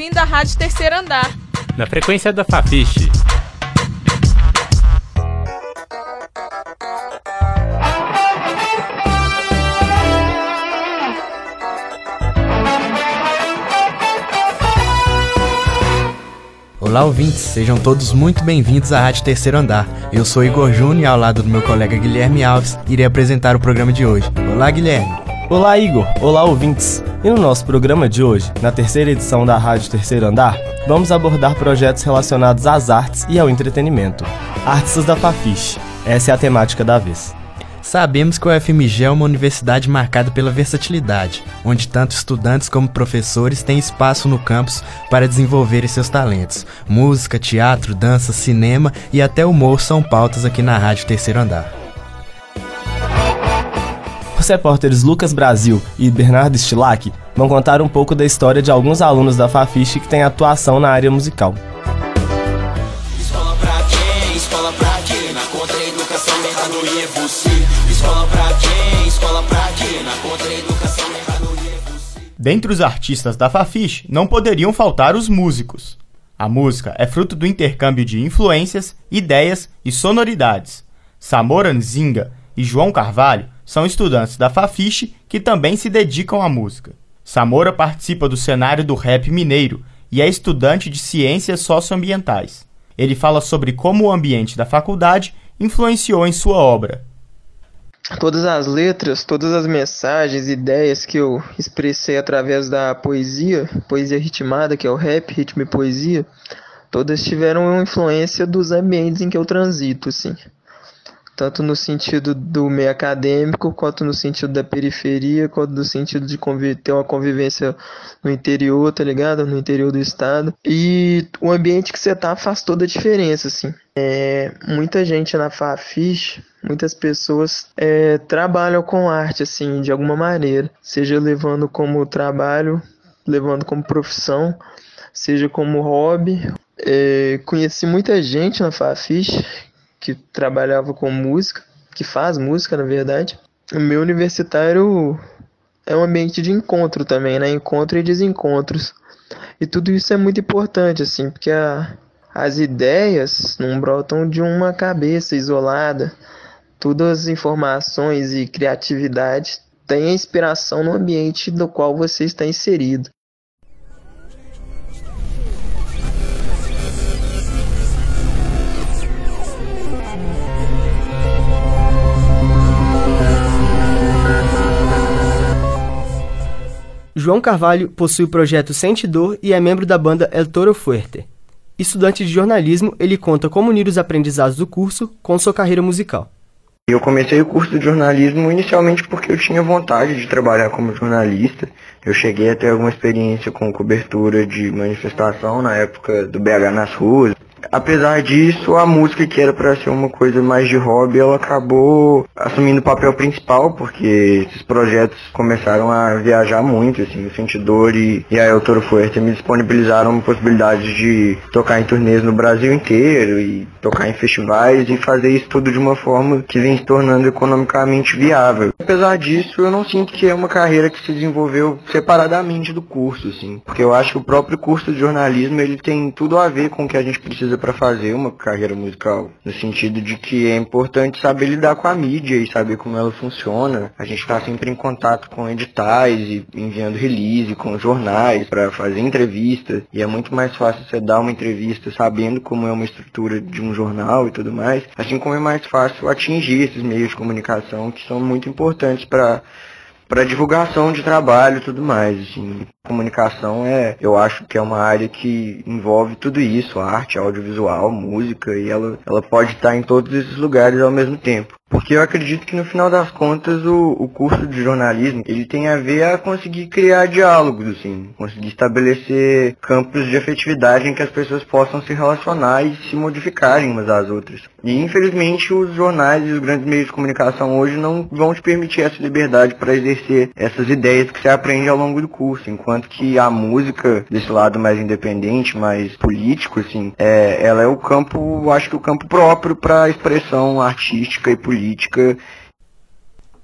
ouvindo a Rádio Terceiro Andar. Na frequência da Fafiche. Olá, ouvintes, sejam todos muito bem-vindos à Rádio Terceiro Andar. Eu sou Igor Júnior e ao lado do meu colega Guilherme Alves, irei apresentar o programa de hoje. Olá, Guilherme. Olá, Igor. Olá, ouvintes. E no nosso programa de hoje, na terceira edição da Rádio Terceiro Andar, vamos abordar projetos relacionados às artes e ao entretenimento. Artistas da Fafiche. Essa é a temática da vez. Sabemos que o FMG é uma universidade marcada pela versatilidade, onde tanto estudantes como professores têm espaço no campus para desenvolverem seus talentos. Música, teatro, dança, cinema e até humor são pautas aqui na Rádio Terceiro Andar. Os repórteres Lucas Brasil e Bernardo Stilac vão contar um pouco da história de alguns alunos da Fafiche que têm atuação na área musical. Escola pra quem? Escola pra quê? Na contra-educação errado e você. Escola pra quem? Escola pra quê? Na contra-educação errado e você. Dentre os artistas da Fafiche, não poderiam faltar os músicos. A música é fruto do intercâmbio de influências, ideias e sonoridades. Samora Nzinga e João Carvalho são estudantes da Fafiche que também se dedicam à música. Samora participa do cenário do rap mineiro e é estudante de ciências socioambientais. Ele fala sobre como o ambiente da faculdade influenciou em sua obra. todas as letras, todas as mensagens, ideias que eu expressei através da poesia, poesia ritmada, que é o rap, ritmo e poesia, todas tiveram influência dos ambientes em que eu transito, assim. Tanto no sentido do meio acadêmico, quanto no sentido da periferia, quanto no sentido de ter uma convivência no interior, tá ligado? No interior do estado. E o ambiente que você tá faz toda a diferença, assim. É, muita gente na Fafiche, muitas pessoas é, trabalham com arte, assim, de alguma maneira. Seja levando como trabalho, levando como profissão, seja como hobby. É, conheci muita gente na Fafiche que trabalhava com música, que faz música, na verdade. O meu universitário é um ambiente de encontro também, né? Encontro e desencontros. E tudo isso é muito importante, assim, porque a, as ideias não brotam de uma cabeça isolada. Todas as informações e criatividade têm inspiração no ambiente do qual você está inserido. João Carvalho possui o projeto Sente Dor e é membro da banda El Toro Fuerte. Estudante de jornalismo, ele conta como unir os aprendizados do curso com sua carreira musical. Eu comecei o curso de jornalismo inicialmente porque eu tinha vontade de trabalhar como jornalista. Eu cheguei a ter alguma experiência com cobertura de manifestação na época do BH nas ruas. Apesar disso, a música que era para ser uma coisa mais de hobby, ela acabou assumindo o papel principal, porque esses projetos começaram a viajar muito, assim, o Sentidor e, e a El Toro Fuerte me disponibilizaram a possibilidade de tocar em turnês no Brasil inteiro e tocar em festivais e fazer isso tudo de uma forma que vem se tornando economicamente viável. Apesar disso, eu não sinto que é uma carreira que se desenvolveu separadamente do curso, assim, porque eu acho que o próprio curso de jornalismo ele tem tudo a ver com o que a gente precisa para fazer uma carreira musical, no sentido de que é importante saber lidar com a mídia e saber como ela funciona. A gente está sempre em contato com editais e enviando release com jornais para fazer entrevistas e é muito mais fácil você dar uma entrevista sabendo como é uma estrutura de um jornal e tudo mais, assim como é mais fácil atingir esses meios de comunicação que são muito importantes para para divulgação de trabalho e tudo mais. Assim. Comunicação é, eu acho que é uma área que envolve tudo isso, arte, audiovisual, música, e ela, ela pode estar em todos esses lugares ao mesmo tempo. Porque eu acredito que no final das contas o, o curso de jornalismo ele tem a ver a conseguir criar diálogos, assim, conseguir estabelecer campos de afetividade em que as pessoas possam se relacionar e se modificarem umas às outras. E infelizmente os jornais e os grandes meios de comunicação hoje não vão te permitir essa liberdade para exercer essas ideias que você aprende ao longo do curso, enquanto que a música desse lado mais independente, mais político, assim, é, ela é o campo, acho que o campo próprio para expressão artística e política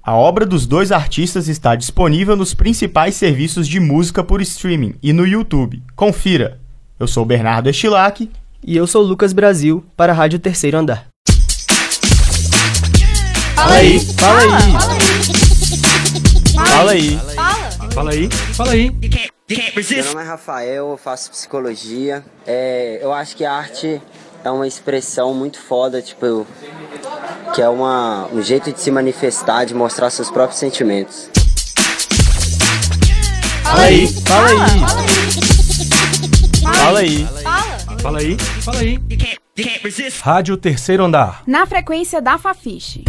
A obra dos dois artistas está disponível nos principais serviços de música por streaming e no YouTube. Confira! Eu sou Bernardo Estilac. E eu sou Lucas Brasil, para a Rádio Terceiro Andar. Fala aí! Fala aí! Fala aí! Fala aí, fala aí. Meu nome é Rafael, eu faço psicologia. É, eu acho que a arte é uma expressão muito foda, tipo, que é uma, um jeito de se manifestar, de mostrar seus próprios sentimentos. Fala aí! Fala aí! Fala aí! Fala aí, fala aí. Rádio Terceiro Andar. Na frequência da Fafiche.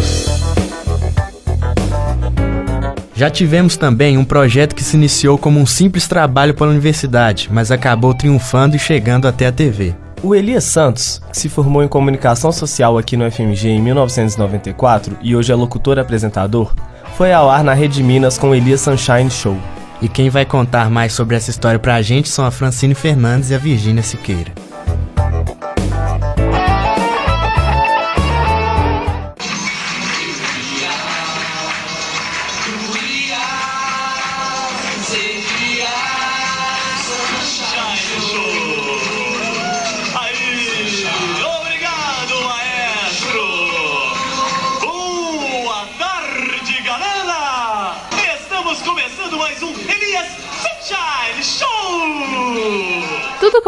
Já tivemos também um projeto que se iniciou como um simples trabalho pela universidade, mas acabou triunfando e chegando até a TV. O Elias Santos, que se formou em comunicação social aqui no FMG em 1994 e hoje é locutor apresentador, foi ao ar na Rede Minas com o Elias Sunshine Show. E quem vai contar mais sobre essa história pra gente são a Francine Fernandes e a Virgínia Siqueira.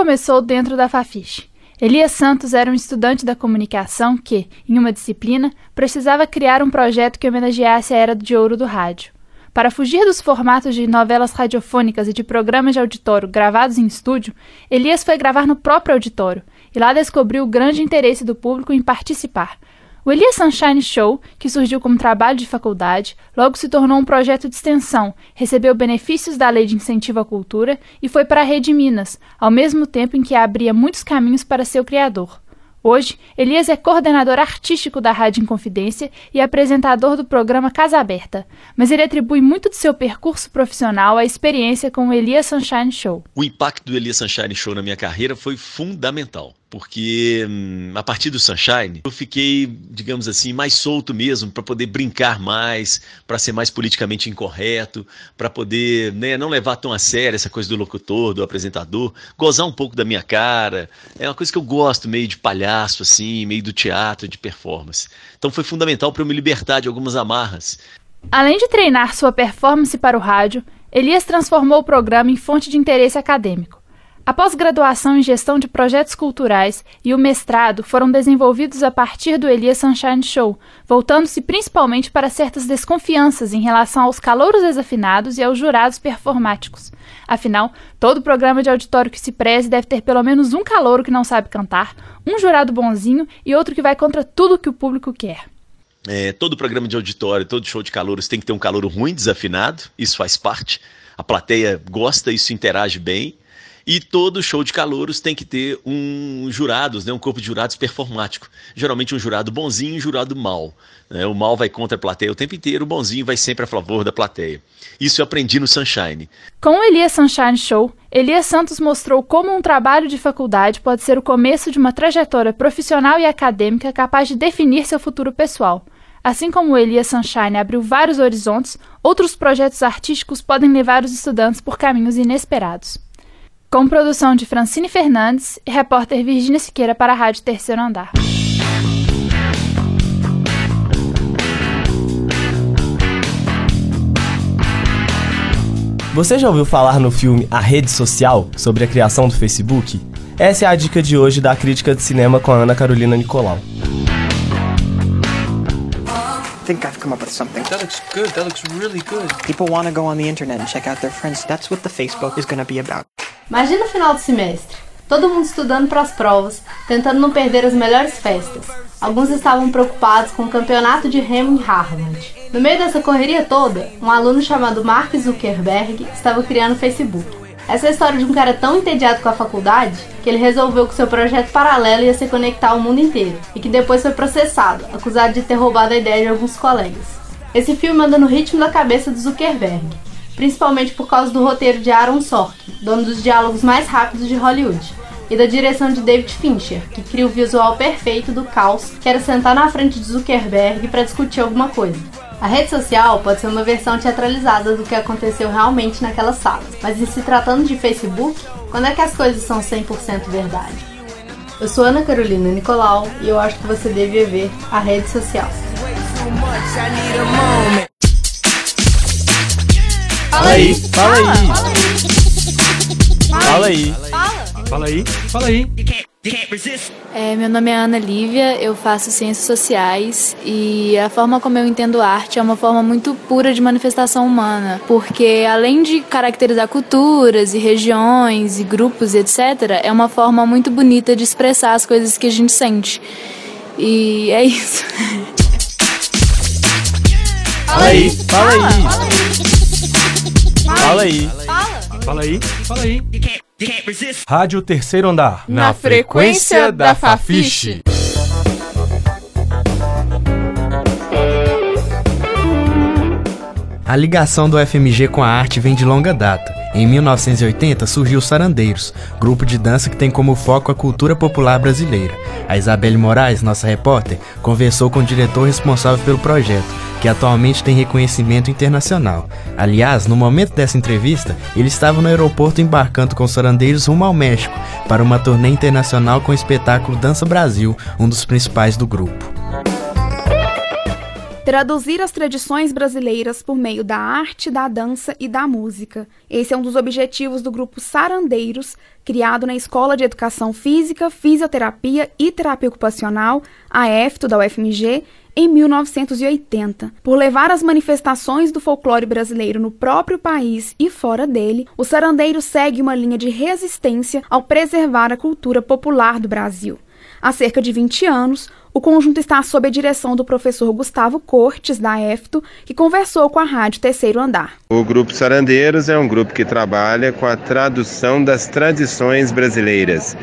Começou dentro da Fafiche. Elias Santos era um estudante da comunicação que, em uma disciplina, precisava criar um projeto que homenageasse a era de ouro do rádio. Para fugir dos formatos de novelas radiofônicas e de programas de auditório gravados em estúdio, Elias foi gravar no próprio auditório e lá descobriu o grande interesse do público em participar. O Elias Sunshine Show, que surgiu como trabalho de faculdade, logo se tornou um projeto de extensão, recebeu benefícios da Lei de Incentivo à Cultura e foi para a Rede Minas, ao mesmo tempo em que abria muitos caminhos para seu criador. Hoje, Elias é coordenador artístico da Rádio Inconfidência e apresentador do programa Casa Aberta, mas ele atribui muito de seu percurso profissional à experiência com o Elias Sunshine Show. O impacto do Elias Sunshine Show na minha carreira foi fundamental, porque hum, a partir do Sunshine eu fiquei, digamos assim, mais solto mesmo para poder brincar mais, para ser mais politicamente incorreto, para poder né, não levar tão a sério essa coisa do locutor, do apresentador, gozar um pouco da minha cara. É uma coisa que eu gosto, meio de palhaço assim, meio do teatro, de performance. Então foi fundamental para eu me libertar de algumas amarras. Além de treinar sua performance para o rádio, Elias transformou o programa em fonte de interesse acadêmico. A pós-graduação em gestão de projetos culturais e o mestrado foram desenvolvidos a partir do Elias Sunshine Show, voltando-se principalmente para certas desconfianças em relação aos calouros desafinados e aos jurados performáticos. Afinal, todo programa de auditório que se preze deve ter pelo menos um calouro que não sabe cantar, um jurado bonzinho e outro que vai contra tudo que o público quer. É, todo programa de auditório, todo show de calouros tem que ter um calouro ruim, desafinado, isso faz parte. A plateia gosta, isso interage bem. E todo show de calouros tem que ter um jurados, né, um corpo de jurados performático. Geralmente um jurado bonzinho e um jurado mal. Né? O mal vai contra a plateia o tempo inteiro, o bonzinho vai sempre a favor da plateia. Isso eu aprendi no Sunshine. Com o Elias Sunshine Show, Elias Santos mostrou como um trabalho de faculdade pode ser o começo de uma trajetória profissional e acadêmica capaz de definir seu futuro pessoal. Assim como o Elias Sunshine abriu vários horizontes, outros projetos artísticos podem levar os estudantes por caminhos inesperados. Com produção de Francine Fernandes e repórter Virginia Siqueira para a Rádio Terceiro Andar. Você já ouviu falar no filme A Rede Social sobre a criação do Facebook? Essa é a dica de hoje da crítica de cinema com a Ana Carolina Nicolau. Think I've come up with something. That looks good. That looks really good. People want to go on the internet and check out their friends. That's what the Facebook is going to be about. Imagina o final do semestre. Todo mundo estudando para as provas, tentando não perder as melhores festas. Alguns estavam preocupados com o campeonato de remo em Harvard. No meio dessa correria toda, um aluno chamado Mark Zuckerberg estava criando o Facebook. Essa é a história de um cara tão entediado com a faculdade que ele resolveu que seu projeto paralelo ia se conectar ao mundo inteiro e que depois foi processado, acusado de ter roubado a ideia de alguns colegas. Esse filme anda no ritmo da cabeça do Zuckerberg, principalmente por causa do roteiro de Aaron Sorkin, dono dos diálogos mais rápidos de Hollywood, e da direção de David Fincher, que cria o visual perfeito do caos que era sentar na frente de Zuckerberg para discutir alguma coisa. A rede social pode ser uma versão teatralizada do que aconteceu realmente naquelas salas, mas em se tratando de Facebook, quando é que as coisas são 100% verdade? Eu sou Ana Carolina Nicolau e eu acho que você devia ver a rede social. Fala aí, fala aí. Fala aí. Fala aí, fala aí. É, meu nome é Ana Lívia, eu faço ciências sociais e a forma como eu entendo arte é uma forma muito pura de manifestação humana, porque além de caracterizar culturas e regiões e grupos e etc, é uma forma muito bonita de expressar as coisas que a gente sente. E é isso. Fala aí, fala aí. Fala aí. Fala aí, fala aí. Rádio Terceiro Andar. Na frequência da Fafiche. A ligação do FMG com a arte vem de longa data. Em 1980 surgiu Sarandeiros, grupo de dança que tem como foco a cultura popular brasileira. A Isabelle Moraes, nossa repórter, conversou com o diretor responsável pelo projeto, que atualmente tem reconhecimento internacional. Aliás, no momento dessa entrevista, ele estava no aeroporto embarcando com os Sarandeiros rumo ao México para uma turnê internacional com o espetáculo Dança Brasil, um dos principais do grupo. Traduzir as tradições brasileiras por meio da arte, da dança e da música. Esse é um dos objetivos do grupo Sarandeiros, criado na Escola de Educação Física, Fisioterapia e Terapia Ocupacional, a EFTO da UFMG, em 1980. Por levar as manifestações do folclore brasileiro no próprio país e fora dele, o Sarandeiro segue uma linha de resistência ao preservar a cultura popular do Brasil. Há cerca de 20 anos, o conjunto está sob a direção do professor Gustavo Cortes, da EFTO, que conversou com a Rádio Terceiro Andar. O Grupo Sarandeiros é um grupo que trabalha com a tradução das tradições brasileiras,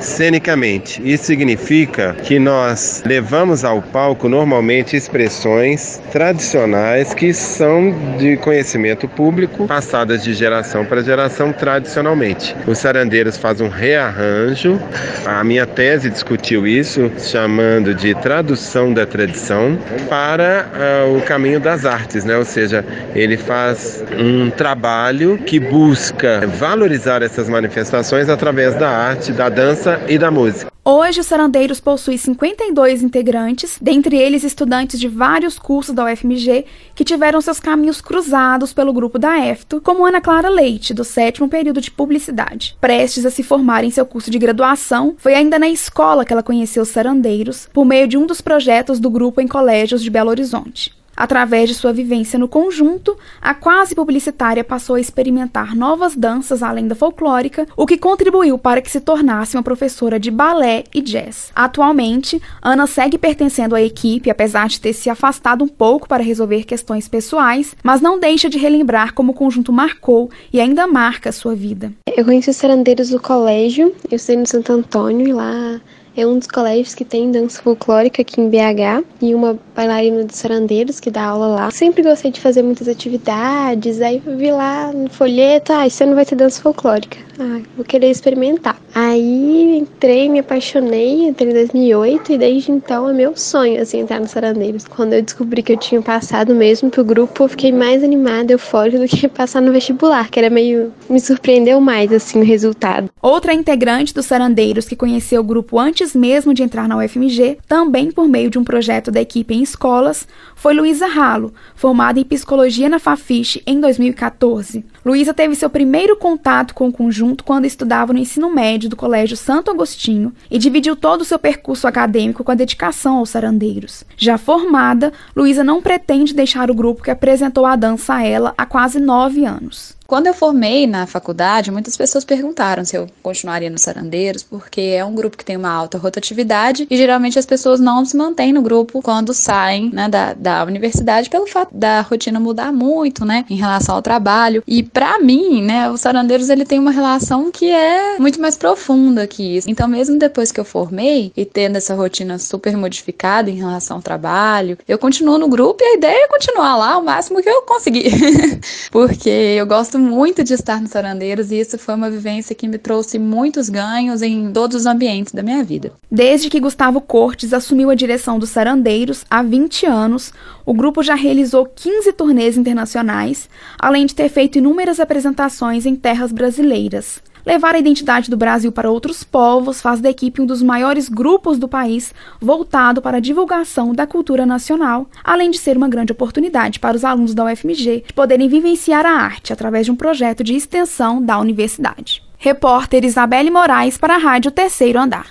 cenicamente. Isso significa que nós levamos ao palco normalmente expressões tradicionais que são de conhecimento público, passadas de geração para geração tradicionalmente. O Sarandeiros faz um rearranjo, a minha tese discutiu isso, chamando de tradução da tradição para uh, o caminho das artes, né? Ou seja, ele faz um trabalho que busca valorizar essas manifestações através da arte, da dança e da música. Hoje, o Sarandeiros possui 52 integrantes, dentre eles estudantes de vários cursos da UFMG que tiveram seus caminhos cruzados pelo grupo da EFTO, como Ana Clara Leite, do sétimo período de publicidade. Prestes a se formar em seu curso de graduação, foi ainda na escola que ela conheceu os Sarandeiros, por meio de um dos projetos do grupo em colégios de Belo Horizonte. Através de sua vivência no conjunto, a quase publicitária passou a experimentar novas danças além da folclórica, o que contribuiu para que se tornasse uma professora de balé e jazz. Atualmente, Ana segue pertencendo à equipe, apesar de ter se afastado um pouco para resolver questões pessoais, mas não deixa de relembrar como o conjunto marcou e ainda marca sua vida. Eu conheci os Sarandeiros no colégio, eu estudei no Santo Antônio e lá é um dos colégios que tem dança folclórica aqui em BH e uma bailarina dos Sarandeiros que dá aula lá. Sempre gostei de fazer muitas atividades, aí vi lá no folheto, ah, esse ano vai ter dança folclórica. Ah, vou querer experimentar. Aí entrei, me apaixonei, entrei em 2008 e desde então é meu sonho, assim, entrar no Sarandeiros. Quando eu descobri que eu tinha passado mesmo pro grupo, eu fiquei mais animada, eufórica do que passar no vestibular, que era meio... me surpreendeu mais, assim, o resultado. Outra integrante dos Sarandeiros que conheceu o grupo antes mesmo de entrar na UFMG, também por meio de um projeto da equipe em escolas, foi Luísa Ralo, formada em Psicologia na Fafiche em 2014. Luísa teve seu primeiro contato com o conjunto quando estudava no ensino médio do Colégio Santo Agostinho e dividiu todo o seu percurso acadêmico com a dedicação aos sarandeiros. Já formada, Luísa não pretende deixar o grupo que apresentou a dança a ela há quase nove anos. Quando eu formei na faculdade, muitas pessoas perguntaram se eu continuaria nos Sarandeiros, porque é um grupo que tem uma alta rotatividade e geralmente as pessoas não se mantêm no grupo quando saem né, da, da universidade pelo fato da rotina mudar muito, né, em relação ao trabalho. E para mim, né, os Sarandeiros ele tem uma relação que é muito mais profunda que isso. Então, mesmo depois que eu formei e tendo essa rotina super modificada em relação ao trabalho, eu continuo no grupo e a ideia é continuar lá o máximo que eu conseguir, porque eu gosto muito de estar no Sarandeiros e isso foi uma vivência que me trouxe muitos ganhos em todos os ambientes da minha vida. Desde que Gustavo Cortes assumiu a direção dos Sarandeiros há 20 anos, o grupo já realizou 15 turnês internacionais, além de ter feito inúmeras apresentações em terras brasileiras. Levar a identidade do Brasil para outros povos faz da equipe um dos maiores grupos do país voltado para a divulgação da cultura nacional, além de ser uma grande oportunidade para os alunos da UFMG de poderem vivenciar a arte através de um projeto de extensão da universidade. Repórter Isabelle Moraes para a Rádio Terceiro Andar.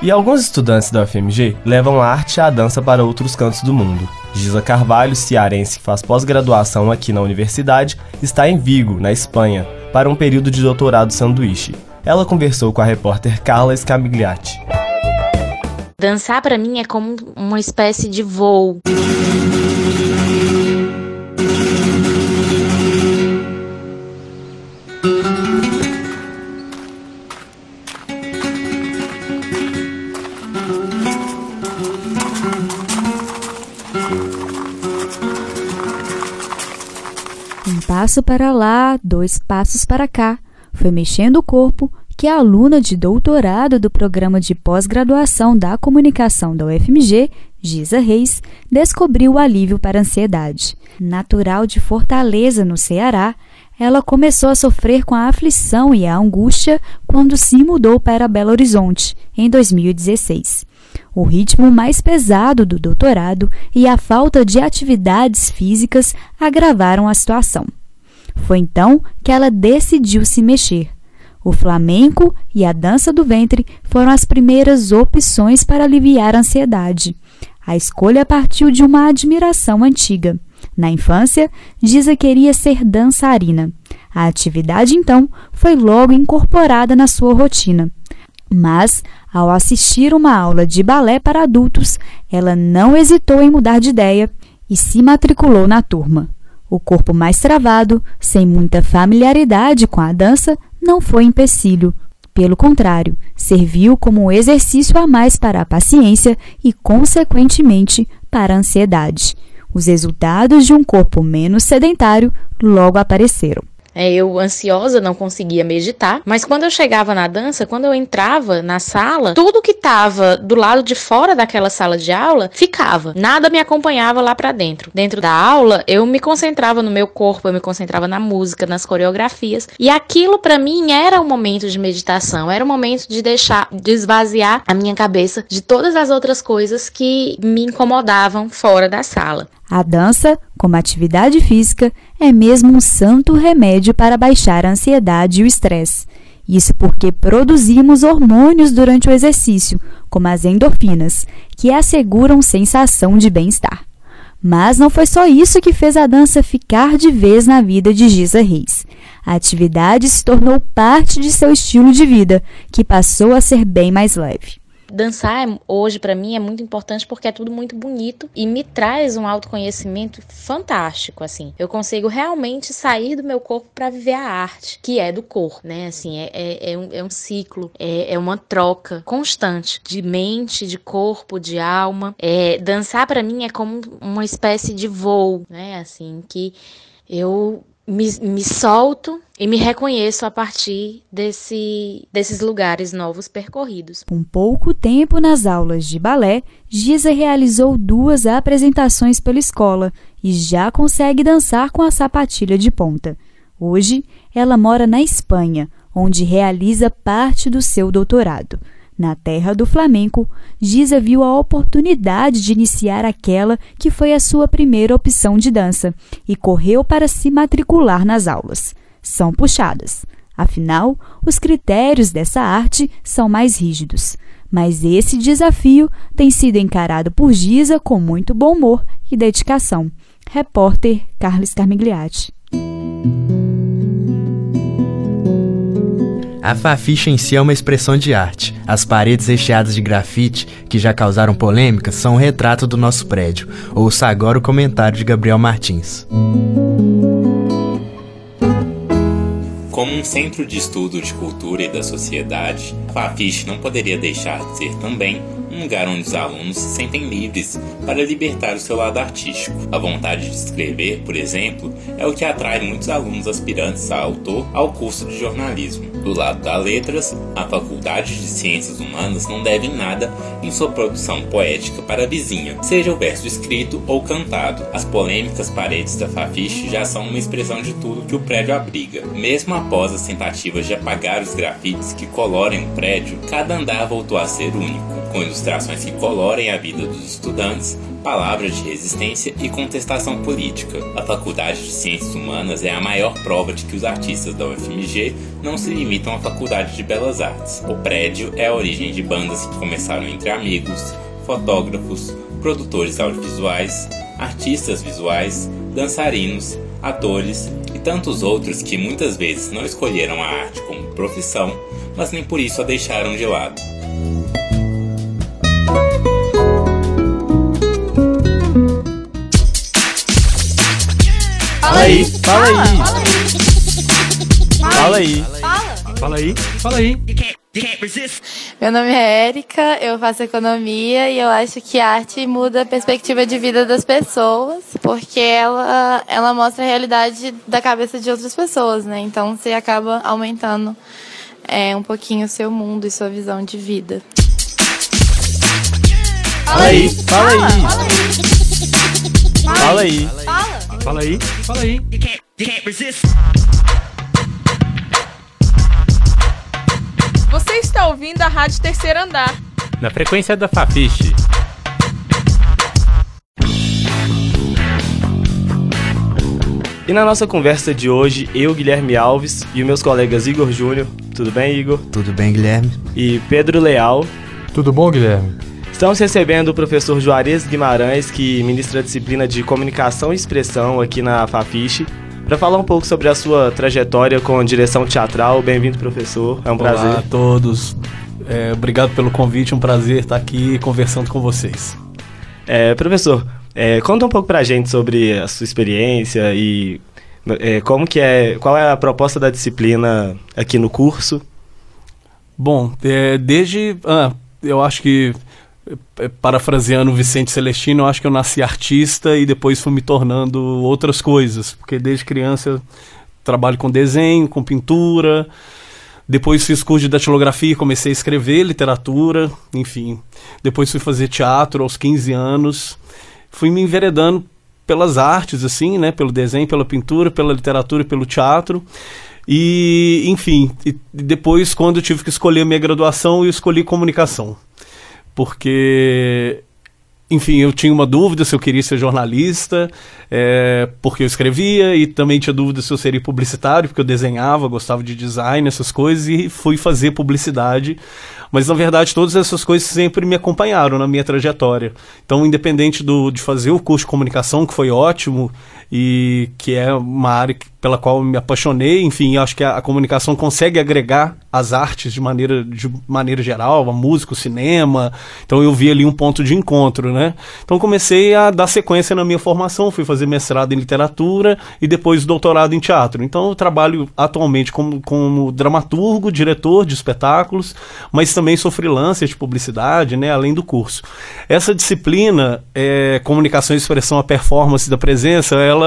E alguns estudantes da UFMG levam a arte e a dança para outros cantos do mundo. Giza Carvalho, cearense que faz pós-graduação aqui na universidade, está em Vigo, na Espanha, para um período de doutorado sanduíche. Ela conversou com a repórter Carla Scamigliati. Dançar para mim é como uma espécie de voo. Passo para lá, dois passos para cá. Foi mexendo o corpo que a aluna de doutorado do programa de pós-graduação da comunicação da UFMG, Giza Reis, descobriu o alívio para a ansiedade. Natural de Fortaleza, no Ceará, ela começou a sofrer com a aflição e a angústia quando se mudou para Belo Horizonte, em 2016. O ritmo mais pesado do doutorado e a falta de atividades físicas agravaram a situação. Foi então que ela decidiu se mexer. O flamenco e a dança do ventre foram as primeiras opções para aliviar a ansiedade. A escolha partiu de uma admiração antiga. Na infância, Giza queria ser dançarina. A atividade, então, foi logo incorporada na sua rotina. Mas, ao assistir uma aula de balé para adultos, ela não hesitou em mudar de ideia e se matriculou na turma. O corpo mais travado, sem muita familiaridade com a dança, não foi empecilho. Pelo contrário, serviu como um exercício a mais para a paciência e, consequentemente, para a ansiedade. Os resultados de um corpo menos sedentário logo apareceram. É, eu, ansiosa, não conseguia meditar. Mas quando eu chegava na dança, quando eu entrava na sala, tudo que estava do lado de fora daquela sala de aula ficava. Nada me acompanhava lá para dentro. Dentro da aula, eu me concentrava no meu corpo, eu me concentrava na música, nas coreografias. E aquilo para mim era um momento de meditação, era o um momento de deixar, de esvaziar a minha cabeça de todas as outras coisas que me incomodavam fora da sala. A dança, como atividade física, é mesmo um santo remédio para baixar a ansiedade e o estresse. Isso porque produzimos hormônios durante o exercício, como as endorfinas, que asseguram sensação de bem-estar. Mas não foi só isso que fez a dança ficar de vez na vida de Giza Reis. A atividade se tornou parte de seu estilo de vida, que passou a ser bem mais leve. Dançar hoje para mim é muito importante porque é tudo muito bonito e me traz um autoconhecimento fantástico, assim. Eu consigo realmente sair do meu corpo para viver a arte, que é do corpo, né? Assim, é, é, é, um, é um ciclo, é, é uma troca constante de mente, de corpo, de alma. É, dançar para mim é como uma espécie de voo, né? Assim, que eu me, me solto e me reconheço a partir desse, desses lugares novos percorridos. Com pouco tempo nas aulas de balé, Giza realizou duas apresentações pela escola e já consegue dançar com a sapatilha de ponta. Hoje, ela mora na Espanha, onde realiza parte do seu doutorado. Na terra do flamenco, Giza viu a oportunidade de iniciar aquela que foi a sua primeira opção de dança e correu para se matricular nas aulas. São puxadas. Afinal, os critérios dessa arte são mais rígidos. Mas esse desafio tem sido encarado por Giza com muito bom humor e dedicação. Repórter Carlos Carmigliati. A faficha em si é uma expressão de arte. As paredes recheadas de grafite, que já causaram polêmica, são um retrato do nosso prédio. Ouça agora o comentário de Gabriel Martins. Como um centro de estudo de cultura e da sociedade, a Fafiche não poderia deixar de ser também um lugar onde os alunos se sentem livres para libertar o seu lado artístico. A vontade de escrever, por exemplo, é o que atrai muitos alunos aspirantes a autor ao curso de jornalismo. Do lado das letras, a Faculdade de Ciências Humanas não deve nada em sua produção poética para a vizinha, seja o verso escrito ou cantado. As polêmicas paredes da Fafiche já são uma expressão de tudo que o prédio abriga. Mesmo após as tentativas de apagar os grafites que colorem o prédio, cada andar voltou a ser único, com ilustrações que colorem a vida dos estudantes, palavras de resistência e contestação política. A Faculdade de Ciências Humanas é a maior prova de que os artistas da UFMG não se limitam à Faculdade de Belas Artes. O prédio é a origem de bandas que começaram entre amigos, fotógrafos, produtores audiovisuais, artistas visuais, dançarinos, atores e tantos outros que muitas vezes não escolheram a arte como profissão, mas nem por isso a deixaram de lado. Aí, fala aí. Fala aí. Fala aí, fala aí. Meu nome é Érica, eu faço economia e eu acho que a arte muda a perspectiva de vida das pessoas, porque ela, ela mostra a realidade da cabeça de outras pessoas, né? Então você acaba aumentando é, um pouquinho o seu mundo e sua visão de vida. Fala aí, fala aí. Fala aí. Fala aí, fala aí. Você está ouvindo a Rádio Terceiro Andar. Na frequência da Fafiche. E na nossa conversa de hoje, eu, Guilherme Alves e os meus colegas Igor Júnior, tudo bem, Igor? Tudo bem, Guilherme? E Pedro Leal. Tudo bom, Guilherme? Estamos recebendo o professor Juarez Guimarães, que ministra a disciplina de Comunicação e Expressão aqui na Fafiche, para falar um pouco sobre a sua trajetória com direção teatral. Bem-vindo, professor. É um Olá prazer. a todos. É, obrigado pelo convite, um prazer estar aqui conversando com vocês. É, professor, é, conta um pouco pra gente sobre a sua experiência e é, como que é, qual é a proposta da disciplina aqui no curso. Bom, é, desde, ah, eu acho que parafraseando o Vicente Celestino, eu acho que eu nasci artista e depois fui me tornando outras coisas, porque desde criança eu trabalho com desenho, com pintura, depois fiz curso de datilografia, comecei a escrever literatura, enfim. Depois fui fazer teatro aos 15 anos. Fui me enveredando pelas artes, assim, né? Pelo desenho, pela pintura, pela literatura e pelo teatro. E, enfim, e depois, quando eu tive que escolher a minha graduação, eu escolhi comunicação. Porque enfim, eu tinha uma dúvida se eu queria ser jornalista, é, porque eu escrevia, e também tinha dúvida se eu seria publicitário, porque eu desenhava, gostava de design, essas coisas, e fui fazer publicidade. Mas na verdade, todas essas coisas sempre me acompanharam na minha trajetória. Então, independente do, de fazer o curso de comunicação, que foi ótimo, e que é uma área pela qual me apaixonei, enfim, acho que a, a comunicação consegue agregar as artes de maneira, de maneira geral, a música, o cinema. Então eu vi ali um ponto de encontro, né? Então comecei a dar sequência na minha formação, fui fazer mestrado em literatura e depois doutorado em teatro. Então eu trabalho atualmente como, como dramaturgo, diretor de espetáculos, mas também sou freelancer de publicidade, né? Além do curso. Essa disciplina, é, comunicação e expressão, a performance da presença, ela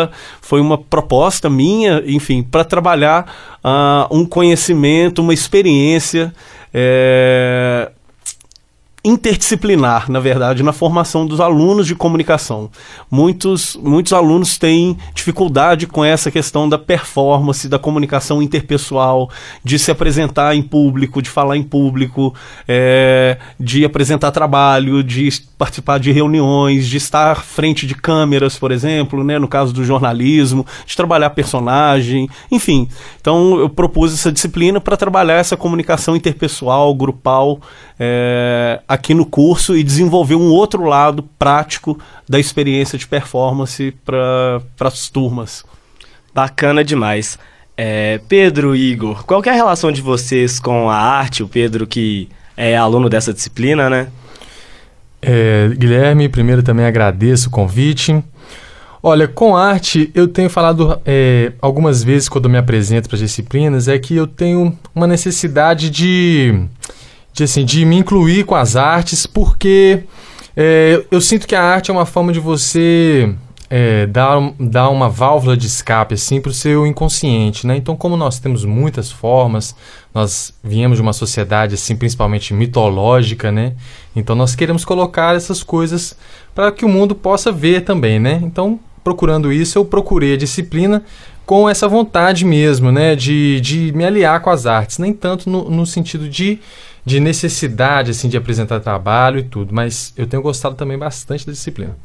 foi uma proposta minha enfim, para trabalhar uh, um conhecimento, uma experiência é, interdisciplinar, na verdade, na formação dos alunos de comunicação. Muitos, muitos alunos têm dificuldade com essa questão da performance, da comunicação interpessoal, de se apresentar em público, de falar em público, é, de apresentar trabalho, de participar de reuniões, de estar frente de câmeras, por exemplo, né, no caso do jornalismo, de trabalhar personagem, enfim. Então eu propus essa disciplina para trabalhar essa comunicação interpessoal, grupal, é, aqui no curso e desenvolver um outro lado prático da experiência de performance para as turmas. Bacana demais. É, Pedro e Igor, qual é a relação de vocês com a arte? O Pedro que é aluno dessa disciplina, né? É, Guilherme, primeiro também agradeço o convite. Olha, com arte, eu tenho falado é, algumas vezes quando eu me apresento para as disciplinas, é que eu tenho uma necessidade de de, assim, de me incluir com as artes, porque é, eu sinto que a arte é uma forma de você é, dar, dar uma válvula de escape assim, para o seu inconsciente. Né? Então, como nós temos muitas formas, nós viemos de uma sociedade assim, principalmente mitológica, né? então nós queremos colocar essas coisas para que o mundo possa ver também. Né? Então, procurando isso, eu procurei a disciplina com essa vontade mesmo, né, de, de me aliar com as artes, nem tanto no, no sentido de, de necessidade, assim, de apresentar trabalho e tudo, mas eu tenho gostado também bastante da disciplina.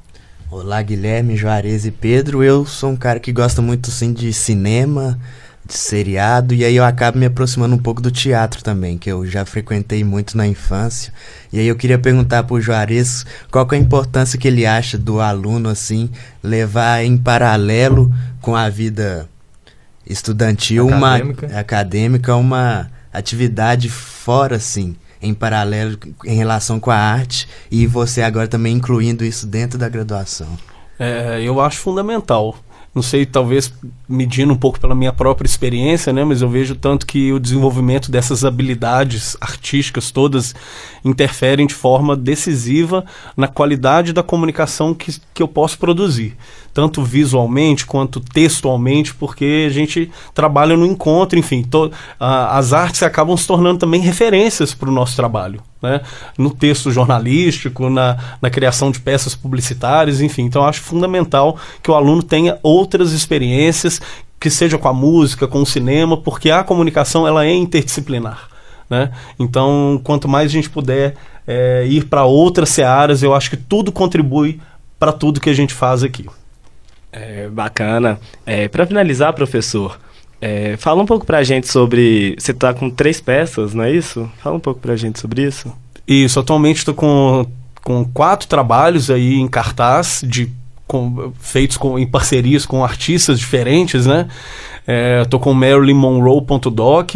Olá, Guilherme, Juarez e Pedro. Eu sou um cara que gosta muito, sim, de cinema, de seriado, e aí eu acabo me aproximando um pouco do teatro também, que eu já frequentei muito na infância. E aí eu queria perguntar pro Juarez qual é a importância que ele acha do aluno, assim, levar em paralelo com a vida estudantil, acadêmica. uma acadêmica, uma atividade fora, assim, em paralelo em relação com a arte e você agora também incluindo isso dentro da graduação? É, eu acho fundamental. Não sei, talvez medindo um pouco pela minha própria experiência, né? Mas eu vejo tanto que o desenvolvimento dessas habilidades artísticas todas interferem de forma decisiva na qualidade da comunicação que, que eu posso produzir tanto visualmente quanto textualmente, porque a gente trabalha no encontro, enfim, to, as artes acabam se tornando também referências para o nosso trabalho. Né? No texto jornalístico, na, na criação de peças publicitárias, enfim. Então, acho fundamental que o aluno tenha outras experiências, que seja com a música, com o cinema, porque a comunicação ela é interdisciplinar. Né? Então, quanto mais a gente puder é, ir para outras searas, eu acho que tudo contribui para tudo que a gente faz aqui. É, bacana. É, para finalizar, professor, é, fala um pouco para a gente sobre. Você está com três peças, não é isso? Fala um pouco para a gente sobre isso. Isso, atualmente estou com, com quatro trabalhos aí em cartaz, de, com, feitos com, em parcerias com artistas diferentes, né? Estou é, com Marilyn Monroe.doc,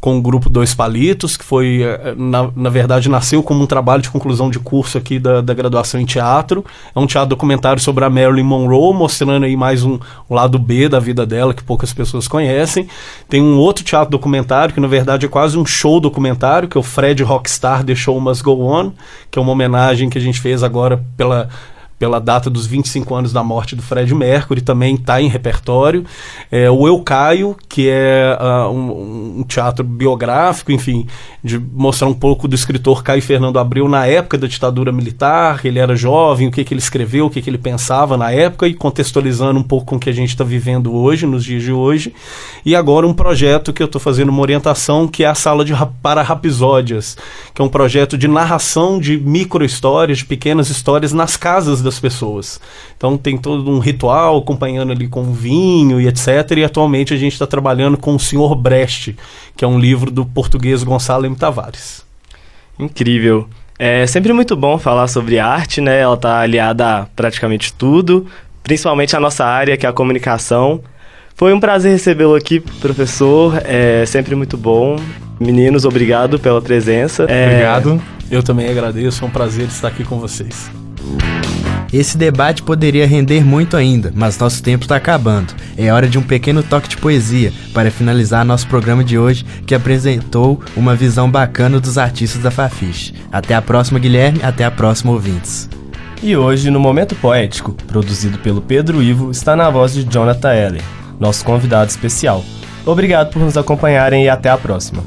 com o grupo Dois Palitos, que foi, eh, na, na verdade, nasceu como um trabalho de conclusão de curso aqui da, da graduação em teatro. É um teatro documentário sobre a Marilyn Monroe, mostrando aí mais um, um lado B da vida dela, que poucas pessoas conhecem. Tem um outro teatro documentário, que na verdade é quase um show documentário, que é o Fred Rockstar The Show Must Go On, que é uma homenagem que a gente fez agora pela pela data dos 25 anos da morte do Fred Mercury, também está em repertório. É, o Eu Caio, que é uh, um, um, teatro biográfico, enfim, de mostrar um pouco do escritor Caio Fernando Abreu na época da ditadura militar, ele era jovem, o que, que ele escreveu, o que, que ele pensava na época e contextualizando um pouco com o que a gente está vivendo hoje, nos dias de hoje. E agora um projeto que eu estou fazendo uma orientação, que é a Sala de para Rapisódias, que é um projeto de narração de micro-histórias, de pequenas histórias nas casas das pessoas. Então tem todo um ritual acompanhando ali com vinho e etc. E atualmente a gente está trabalhando com o Senhor Brecht, que é um livro do português Gonçalo M. Tavares. Incrível. É sempre muito bom falar sobre arte, né? Ela está aliada a praticamente tudo, principalmente a nossa área, que é a comunicação. Foi um prazer recebê-lo aqui, professor. É sempre muito bom. Meninos, obrigado pela presença. É... Obrigado. Eu também agradeço. É um prazer estar aqui com vocês. Esse debate poderia render muito ainda, mas nosso tempo está acabando. É hora de um pequeno toque de poesia para finalizar nosso programa de hoje, que apresentou uma visão bacana dos artistas da Fafiche. Até a próxima, Guilherme. Até a próxima, ouvintes. E hoje, no Momento Poético, produzido pelo Pedro Ivo, está na voz de Jonathan Eller, nosso convidado especial. Obrigado por nos acompanharem e até a próxima.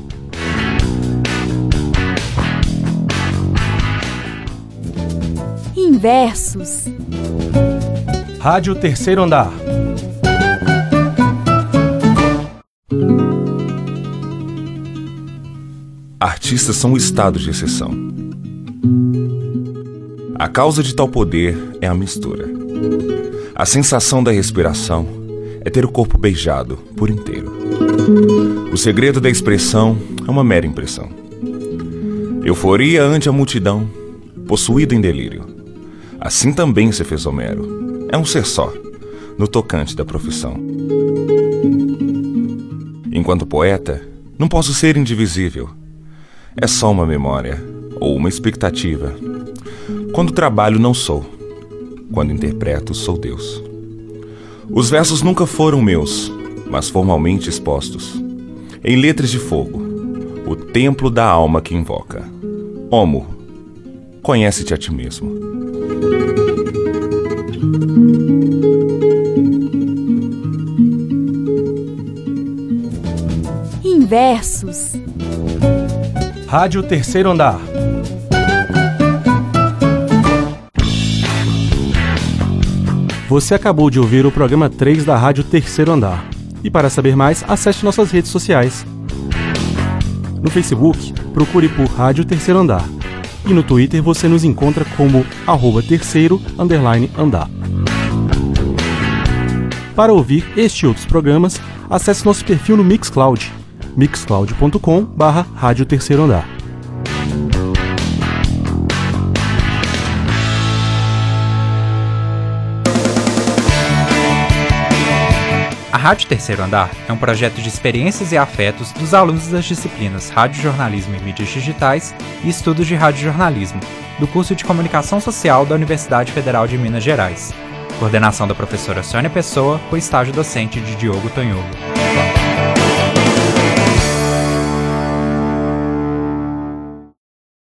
Versos. Rádio Terceiro Andar. Artistas são um estado de exceção. A causa de tal poder é a mistura. A sensação da respiração é ter o corpo beijado por inteiro. O segredo da expressão é uma mera impressão. Euforia ante a multidão, possuído em delírio. Assim também se fez Homero. É um ser só, no tocante da profissão. Enquanto poeta, não posso ser indivisível. É só uma memória ou uma expectativa. Quando trabalho, não sou. Quando interpreto, sou Deus. Os versos nunca foram meus, mas formalmente expostos. Em letras de fogo, o templo da alma que invoca. Homo, conhece-te a ti mesmo. Inversos. Rádio Terceiro Andar. Você acabou de ouvir o programa 3 da Rádio Terceiro Andar. E para saber mais, acesse nossas redes sociais. No Facebook, procure por Rádio Terceiro Andar. E no Twitter você nos encontra como arroba terceiro underline andar. Para ouvir este e outros programas, acesse nosso perfil no Mixcloud, mixcloud.com barra Rádio Terceiro Andar. Rádio Terceiro Andar é um projeto de experiências e afetos dos alunos das disciplinas Rádio Jornalismo e Mídias Digitais e Estudos de Rádio Jornalismo, do curso de Comunicação Social da Universidade Federal de Minas Gerais. Coordenação da professora Sônia Pessoa, com estágio docente de Diogo Tonholo.